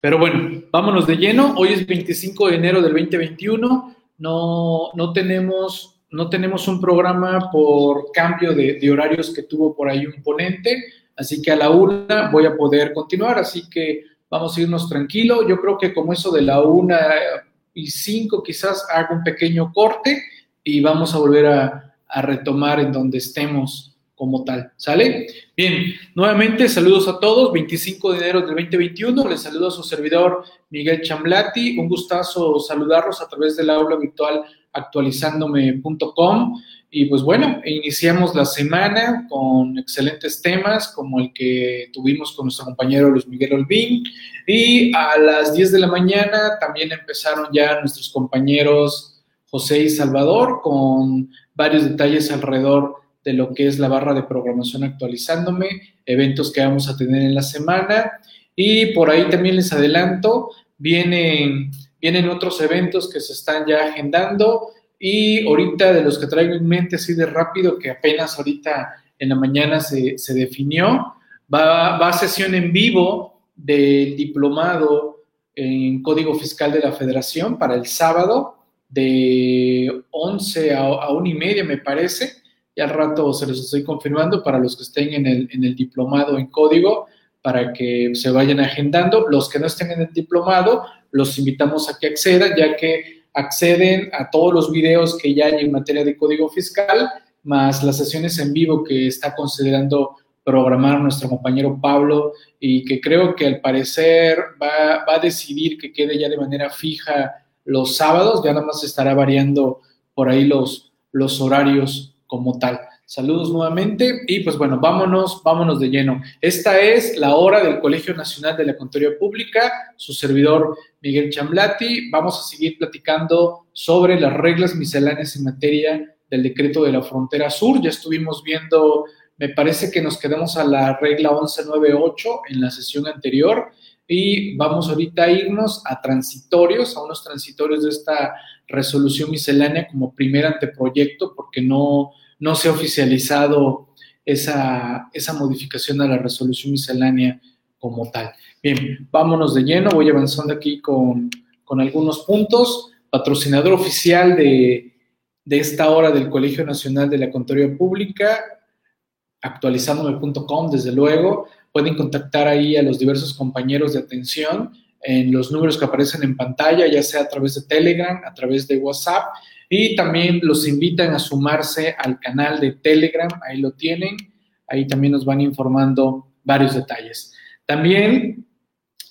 Pero bueno, vámonos de lleno. Hoy es 25 de enero del 2021. No, no, tenemos, no tenemos un programa por cambio de, horarios que tuvo por ahí un ponente. Así que a la una voy a poder continuar. Así que vamos a irnos tranquilo. Yo creo que como eso de la una y cinco quizás haga un pequeño corte y vamos a volver a retomar en donde estemos como tal. ¿Sale? Bien, nuevamente saludos a todos. 25 de enero del 2021. Les saludo a su servidor Miguel Chamblati. Un gustazo saludarlos a través del aula virtual actualizándome.com. Y pues bueno, iniciamos la semana con excelentes temas como el que tuvimos con nuestro compañero Luis Miguel Olvín. Y a las 10 de la mañana también empezaron ya nuestros compañeros José y Salvador con varios detalles alrededor de lo que es la barra de programación actualizándome, eventos que vamos a tener en la semana. Y por ahí también les adelanto, vienen, vienen otros eventos que se están ya agendando. Y ahorita de los que traigo en mente así de rápido, que apenas ahorita en la mañana se, se definió, va, va a sesión en vivo del diplomado en Código Fiscal de la Federación para el sábado de 11 a, a 1 y media, me parece y al rato se los estoy confirmando para los que estén en el, en el diplomado en código, para que se vayan agendando. Los que no estén en el diplomado, los invitamos a que accedan, ya que acceden a todos los videos que ya hay en materia de código fiscal, más las sesiones en vivo que está considerando programar nuestro compañero Pablo y que creo que al parecer va, va, a decidir que quede ya de manera fija los sábados, ya nada más estará variando por ahí los, los horarios como tal. Saludos nuevamente y pues bueno, vámonos, vámonos de lleno. Esta es la hora del Colegio Nacional de la Contaduría Pública, su servidor Miguel Chamblati. Vamos a seguir platicando sobre las reglas misceláneas en materia del decreto de la frontera sur. Ya estuvimos viendo, me parece que nos quedamos a la regla 1198 en la sesión anterior y vamos ahorita a irnos a transitorios, a unos transitorios de esta resolución miscelánea como primer anteproyecto, porque no, no se ha oficializado esa, esa modificación a la resolución miscelánea como tal. Bien, vámonos de lleno, voy avanzando aquí con, con algunos puntos. Patrocinador oficial de, de, esta hora del Colegio Nacional de la Contaduría Pública, actualizándome.com, desde luego. Pueden contactar ahí a los diversos compañeros de atención en los números que aparecen en pantalla, ya sea a través de Telegram, a través de WhatsApp, y también los invitan a sumarse al canal de Telegram, ahí lo tienen, ahí también nos van informando varios detalles. También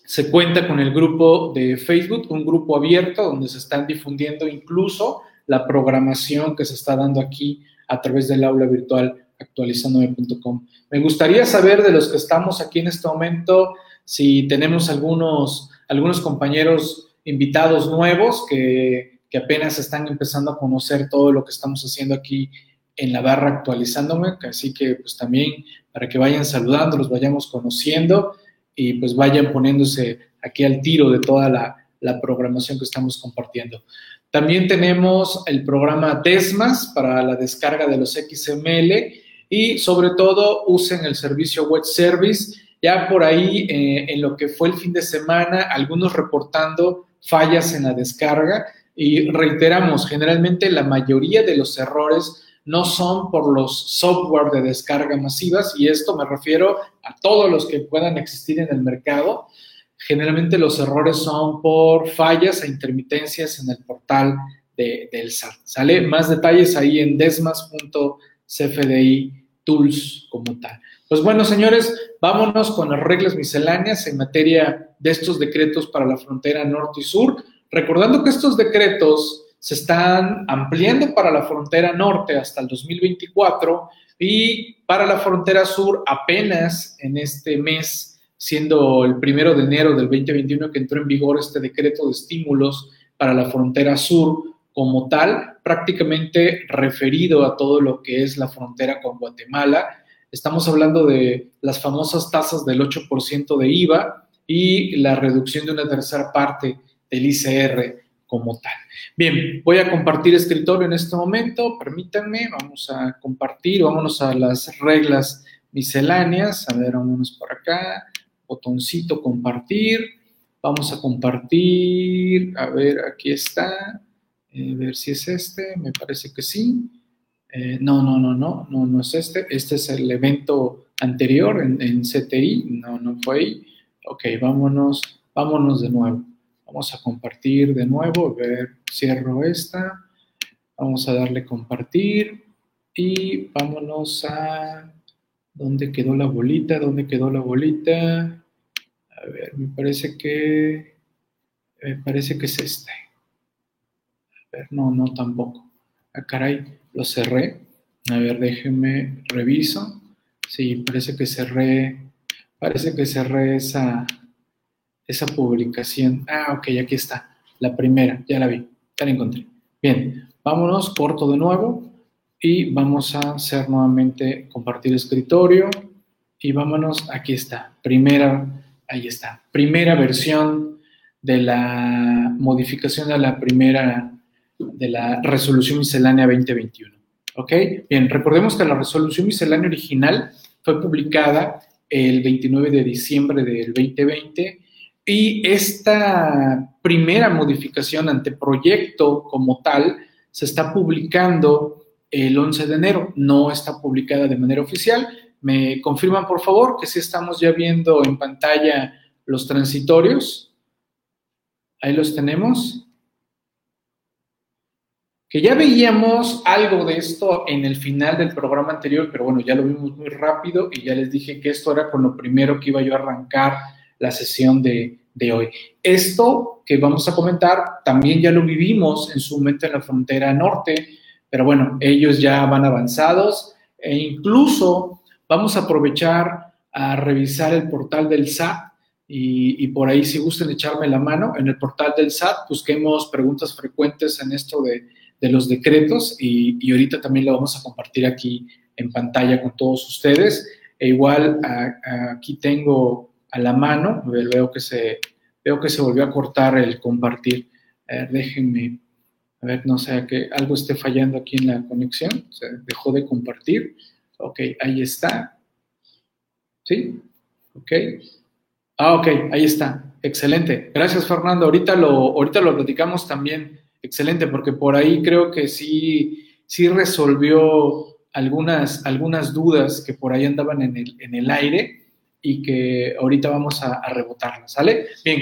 se cuenta con el grupo de Facebook, un grupo abierto donde se están difundiendo incluso la programación que se está dando aquí a través del aula virtual actualizandome.com. Me gustaría saber de los que estamos aquí en este momento si tenemos algunos algunos compañeros invitados nuevos que, que, apenas están empezando a conocer todo lo que estamos haciendo aquí en la barra actualizándome, así que pues también para que vayan saludando, los vayamos conociendo y pues vayan poniéndose aquí al tiro de toda la, la programación que estamos compartiendo. También tenemos el programa Desmas para la descarga de los XML y sobre todo usen el servicio Web Service ya por ahí, eh, en lo que fue el fin de semana, algunos reportando fallas en la descarga y reiteramos, generalmente la mayoría de los errores no son por los software de descarga masivas y esto me refiero a todos los que puedan existir en el mercado. Generalmente los errores son por fallas e intermitencias en el portal de, del SAT. ¿Sale? Más detalles ahí en desmas.cfdi tools como tal. Pues bueno, señores, vámonos con las reglas misceláneas en materia de estos decretos para la frontera norte y sur, recordando que estos decretos se están ampliando para la frontera norte hasta el 2024 y para la frontera sur apenas en este mes, siendo el primero de enero del 2021 que entró en vigor este decreto de estímulos para la frontera sur como tal, prácticamente referido a todo lo que es la frontera con Guatemala. Estamos hablando de las famosas tasas del 8% de IVA y la reducción de una tercera parte del ICR como tal. Bien, voy a compartir escritorio en este momento, permítanme, vamos a compartir, vámonos a las reglas misceláneas, a ver, vámonos por acá, botoncito compartir, Vamos a compartir, a ver, aquí está, eh, ver si es este, me parece que sí. Eh, no, no, no, no, no, no es este. Este es el evento anterior en, en CTI, no, no fue ahí. Ok, vámonos, vámonos de nuevo. Vamos a compartir de nuevo, ver, cierro esta. Vamos a darle compartir y vámonos a... ¿Dónde quedó la bolita? ¿Dónde quedó la bolita? A ver, me parece que... Me parece que es este. No, no tampoco. Ah, caray, lo cerré. A ver, déjenme, reviso. Sí, parece que cerré, parece que cerré esa, esa publicación. Ah, ok, aquí está. La primera, ya la vi, ya la encontré. Bien, vámonos, corto de nuevo y vamos a hacer nuevamente compartir escritorio y vámonos, aquí está, primera, ahí está, primera versión de la modificación de la primera, de la resolución miscelánea 2021. ¿Ok? Bien, recordemos que la resolución miscelánea original fue publicada el 29 de diciembre del 2020 y esta primera modificación ante proyecto como tal se está publicando el 11 de enero, no está publicada de manera oficial. ¿Me confirman, por favor, que sí estamos ya viendo en pantalla los transitorios? Ahí los tenemos. Que ya veíamos algo de esto en el final del programa anterior, pero bueno, ya lo vimos muy rápido y ya les dije que esto era con lo primero que iba yo a arrancar la sesión de, de hoy. Esto que vamos a comentar también ya lo vivimos en su momento en la frontera norte, pero bueno, ellos ya van avanzados e incluso vamos a aprovechar a revisar el portal del SAT y, por ahí si gusten echarme la mano, en el portal del SAT busquemos preguntas frecuentes en esto de, los decretos y, y, ahorita también lo vamos a compartir aquí en pantalla con todos ustedes. E igual aquí tengo a la mano, veo que se, veo que se volvió a cortar el compartir. déjenme a ver, no sé, que algo esté fallando aquí en la conexión. Se dejó de compartir. Ok, ahí está. ¿Sí? Ok. Ah, ok, ahí está. Excelente. Gracias, Fernando. Ahorita lo, ahorita lo platicamos también. Excelente, porque por ahí creo que sí, sí resolvió algunas, algunas dudas que por ahí andaban en el, en el aire y que ahorita vamos a, rebotarlas, ¿sale? Bien.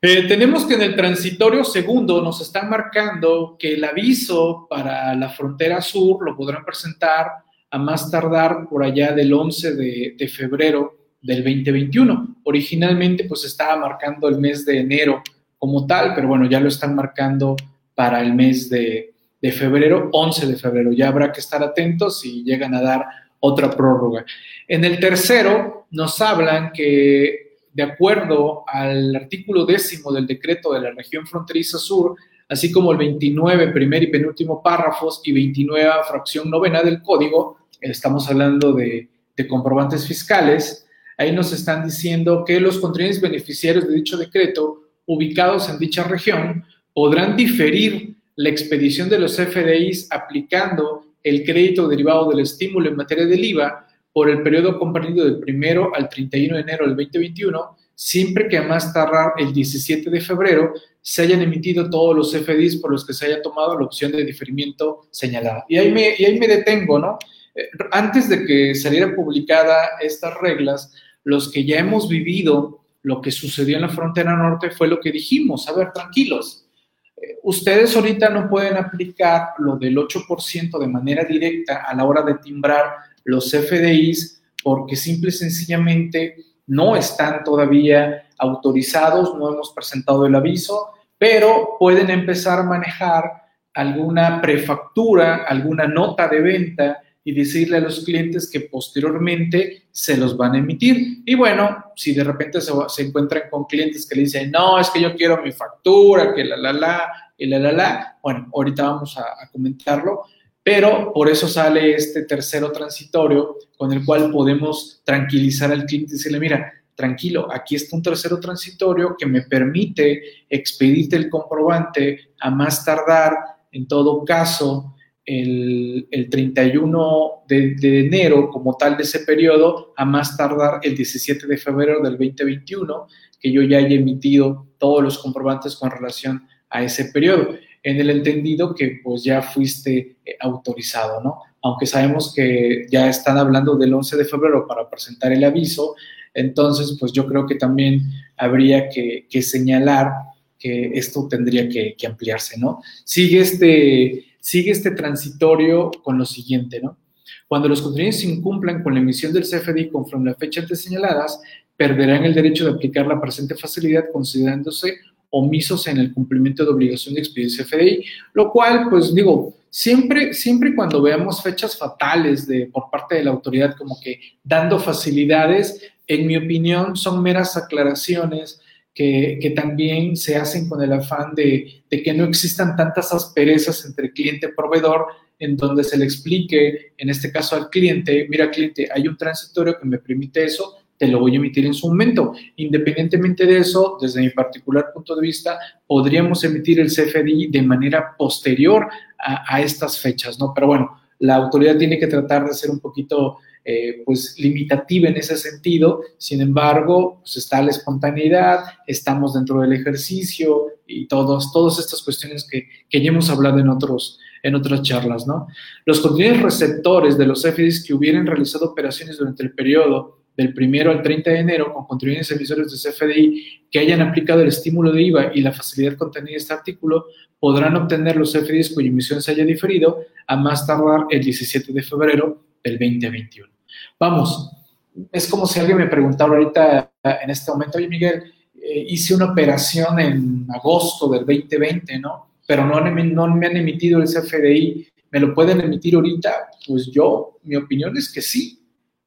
Eh, tenemos que en el transitorio segundo nos están marcando que el aviso para la frontera sur lo podrán presentar a más tardar por allá del 11 de, febrero del 2021. Originalmente pues estaba marcando el mes de enero como tal, pero bueno, ya lo están marcando para el mes de, de febrero, 11 de febrero. Ya habrá que estar atentos si llegan a dar otra prórroga. En el tercero nos hablan que de acuerdo al artículo décimo del decreto de la región fronteriza sur, así como el 29 primer y penúltimo párrafos y 29 fracción novena del código, estamos hablando de, comprobantes fiscales, ahí nos están diciendo que los contribuyentes beneficiarios de dicho decreto ubicados en dicha región podrán diferir la expedición de los FDIs aplicando el crédito derivado del estímulo en materia del IVA por el periodo comprendido del primero al 31 de enero del 2021, siempre que a más tardar el 17 de febrero se hayan emitido todos los FDIs por los que se haya tomado la opción de diferimiento señalada. Y ahí me, y ahí me detengo, ¿no? Eh, antes de que saliera publicada estas reglas, los que ya hemos vivido lo que sucedió en la frontera norte fue lo que dijimos, a ver, tranquilos, ustedes ahorita no pueden aplicar lo del 8% de manera directa a la hora de timbrar los FDIs porque simple y sencillamente no están todavía autorizados, no hemos presentado el aviso, pero pueden empezar a manejar alguna prefactura, alguna nota de venta y decirle a los clientes que posteriormente se los van a emitir. Y bueno, si de repente se, encuentran con clientes que le dicen, no, es que yo quiero mi factura, que la, la, la, y la, la, la, bueno, ahorita vamos a comentarlo, pero por eso sale este tercero transitorio con el cual podemos tranquilizar al cliente y decirle, mira, tranquilo, aquí está un tercero transitorio que me permite expedirte el comprobante a más tardar, en todo caso, el, 31 de, de, enero como tal de ese periodo, a más tardar el 17 de febrero del 2021, que yo ya haya emitido todos los comprobantes con relación a ese periodo, en el entendido que pues ya fuiste eh, autorizado, ¿no? Aunque sabemos que ya están hablando del 11 de febrero para presentar el aviso, entonces pues yo creo que también habría que, señalar que esto tendría que, ampliarse, ¿no? Sigue este, sigue este transitorio con lo siguiente, ¿no? Cuando los contribuyentes incumplan con la emisión del CFDI conforme a la fecha antes señaladas, perderán el derecho de aplicar la presente facilidad considerándose omisos en el cumplimiento de obligación de expedir CFDI, lo cual, pues digo, siempre, siempre cuando veamos fechas fatales de, por parte de la autoridad como que dando facilidades, en mi opinión, son meras aclaraciones que, también se hacen con el afán de, que no existan tantas asperezas entre cliente y proveedor, en donde se le explique, en este caso al cliente, mira cliente, hay un transitorio que me permite eso, te lo voy a emitir en su momento. Independientemente de eso, desde mi particular punto de vista, podríamos emitir el CFDI de manera posterior a, estas fechas, ¿no? Pero bueno, la autoridad tiene que tratar de ser un poquito, eh, pues, limitativa en ese sentido. Sin embargo, pues está la espontaneidad, estamos dentro del ejercicio y todos, todas estas cuestiones que, ya hemos hablado en otros, en otras charlas, ¿no? Los contenidos receptores de los CFDIs que hubieran realizado operaciones durante el periodo del primero al 30 de enero con contribuyentes emisores de CFDI que hayan aplicado el estímulo de IVA y la facilidad contenida en este artículo podrán obtener los CFDIs cuya emisión se haya diferido a más tardar el 17 de febrero del 2021. Vamos, es como si alguien me preguntara ahorita en este momento, oye Miguel, eh, hice una operación en agosto del 2020, ¿no? Pero no, me han emitido el CFDI, ¿me lo pueden emitir ahorita? Pues yo, mi opinión es que sí,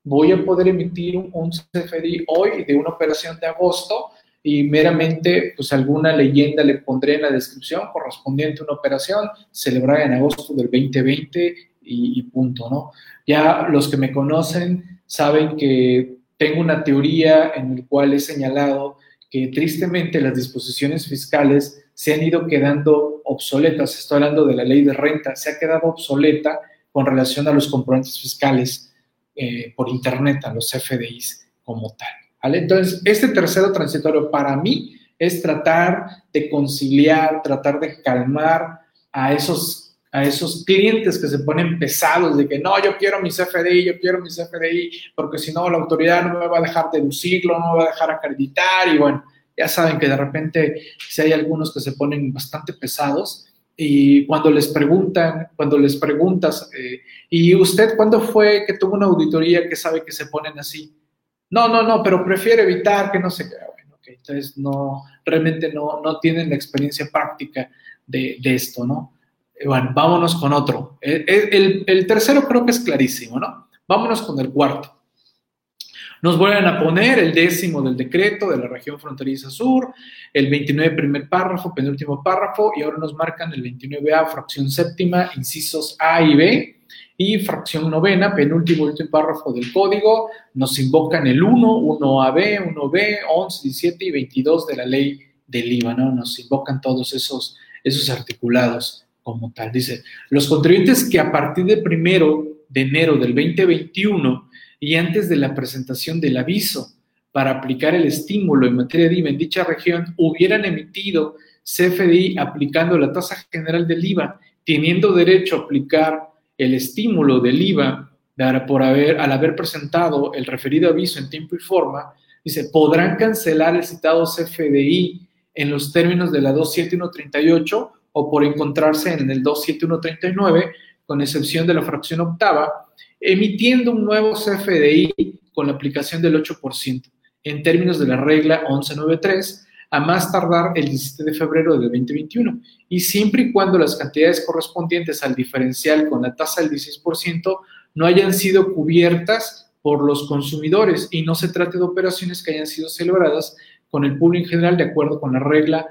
voy a poder emitir un, CFDI hoy de una operación de agosto y meramente pues alguna leyenda le pondré en la descripción correspondiente a una operación celebrada en agosto del 2020 y, punto, ¿no? Ya los que me conocen saben que tengo una teoría en la cual he señalado que tristemente las disposiciones fiscales se han ido quedando obsoletas, estoy hablando de la ley de renta, se ha quedado obsoleta con relación a los componentes fiscales eh, por Internet a los FDIs como tal. Entonces, este tercero transitorio para mí es tratar de conciliar, tratar de calmar a esos, a esos clientes que se ponen pesados de que no, yo quiero mi CFDI, yo quiero mi CFDI, porque si no la autoridad no me va a dejar deducirlo, no me va a dejar acreditar y bueno, ya saben que de repente si hay algunos que se ponen bastante pesados, y cuando les preguntan, cuando les preguntas, eh, ¿y usted cuándo fue que tuvo una auditoría que sabe que se ponen así? No, no, no, pero prefiere evitar que no se quede. Bueno, okay, entonces no, realmente no, no tienen la experiencia práctica de, de esto, ¿no? Eh, bueno, vámonos con otro. El, el, el tercero creo que es clarísimo, ¿no? Vámonos con el cuarto. Nos vuelven a poner el décimo del decreto de la región fronteriza sur, el 29 primer párrafo, penúltimo párrafo, y ahora nos marcan el 29A, fracción séptima, incisos A y B, y fracción novena, penúltimo último párrafo del código, nos invocan el 1, 1AB, 1B, 11, 17 y 22 de la ley del IVA, ¿no? Nos invocan todos esos, esos articulados como tal. Dice, los contribuyentes que a partir del primero de enero del 2021 y antes de la presentación del aviso para aplicar el estímulo en materia de IVA en dicha región hubieran emitido CFDI aplicando la tasa general del IVA, teniendo derecho a aplicar el estímulo del IVA por haber, al haber presentado el referido aviso en tiempo y forma, dice, podrán cancelar el citado CFDI en los términos de la 27138 o por encontrarse en el 27139, con excepción de la fracción octava, emitiendo un nuevo CFDI con la aplicación del 8% en términos de la regla 1193 a más tardar el 17 de febrero de 2021 y siempre y cuando las cantidades correspondientes al diferencial con la tasa del 16% no hayan sido cubiertas por los consumidores y no se trate de operaciones que hayan sido celebradas con el público en general de acuerdo con la regla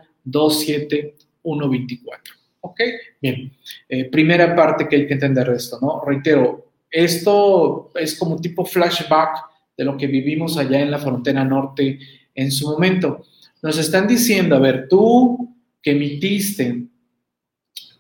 27124. ¿Ok? Bien. Eh, primera parte que hay que entender de esto, ¿no? Reitero, esto es como tipo flashback de lo que vivimos allá en la frontera norte en su momento. Nos están diciendo, a ver, tú que emitiste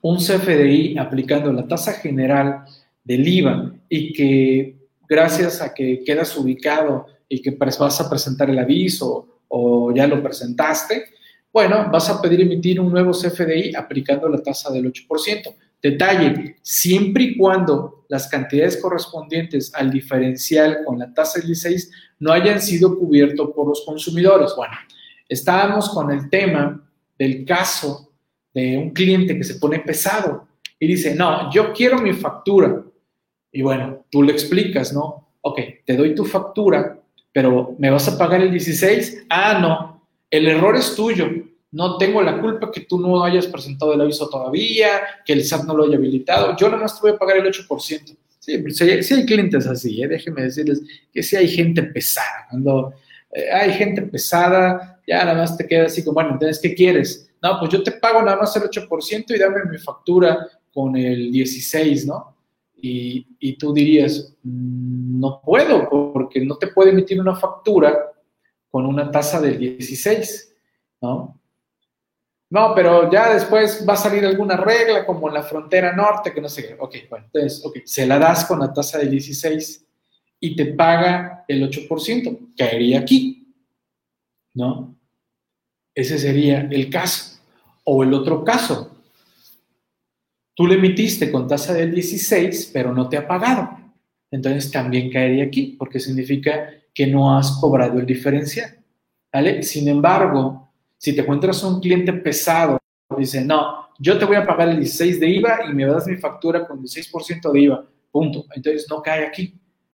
un CFDI aplicando la tasa general del IVA y que gracias a que quedas ubicado y que vas a presentar el aviso o ya lo presentaste, bueno, vas a pedir emitir un nuevo CFDI aplicando la tasa del 8%. Detalle, siempre y cuando las cantidades correspondientes al diferencial con la tasa del 16 no hayan sido cubiertos por los consumidores. Bueno, estábamos con el tema del caso de un cliente que se pone pesado y dice, no, yo quiero mi factura. Y bueno, tú le explicas, ¿no? Ok, te doy tu factura, pero ¿me vas a pagar el 16? Ah, no, el error es tuyo. No tengo la culpa que tú no hayas presentado el aviso todavía, que el SAT no lo haya habilitado. Yo nada más te voy a pagar el 8%. Sí, sí, hay clientes así, ¿eh? déjenme decirles que sí hay gente pesada. Cuando eh, hay gente pesada, ya nada más te queda así como, bueno, entonces, ¿qué quieres? No, pues yo te pago nada más el 8% y dame mi factura con el 16, ¿no? Y, tú dirías, mm, no puedo, porque no te puede emitir una factura con una tasa del 16, ¿no? No, pero ya después va a salir alguna regla como en la frontera norte, que no sé qué. Ok, bueno, entonces, ok, se la das con la tasa de 16 y te paga el 8%, caería aquí, ¿no? Ese sería el caso. O el otro caso, tú le emitiste con tasa del 16, pero no te ha pagado. Entonces también caería aquí, porque significa que no has cobrado el diferencial. ¿Vale? Sin embargo, si te encuentras un cliente pesado, dice, no, yo te voy a pagar el 16 de IVA y me das mi factura con 16% de IVA, punto. Entonces no cae aquí.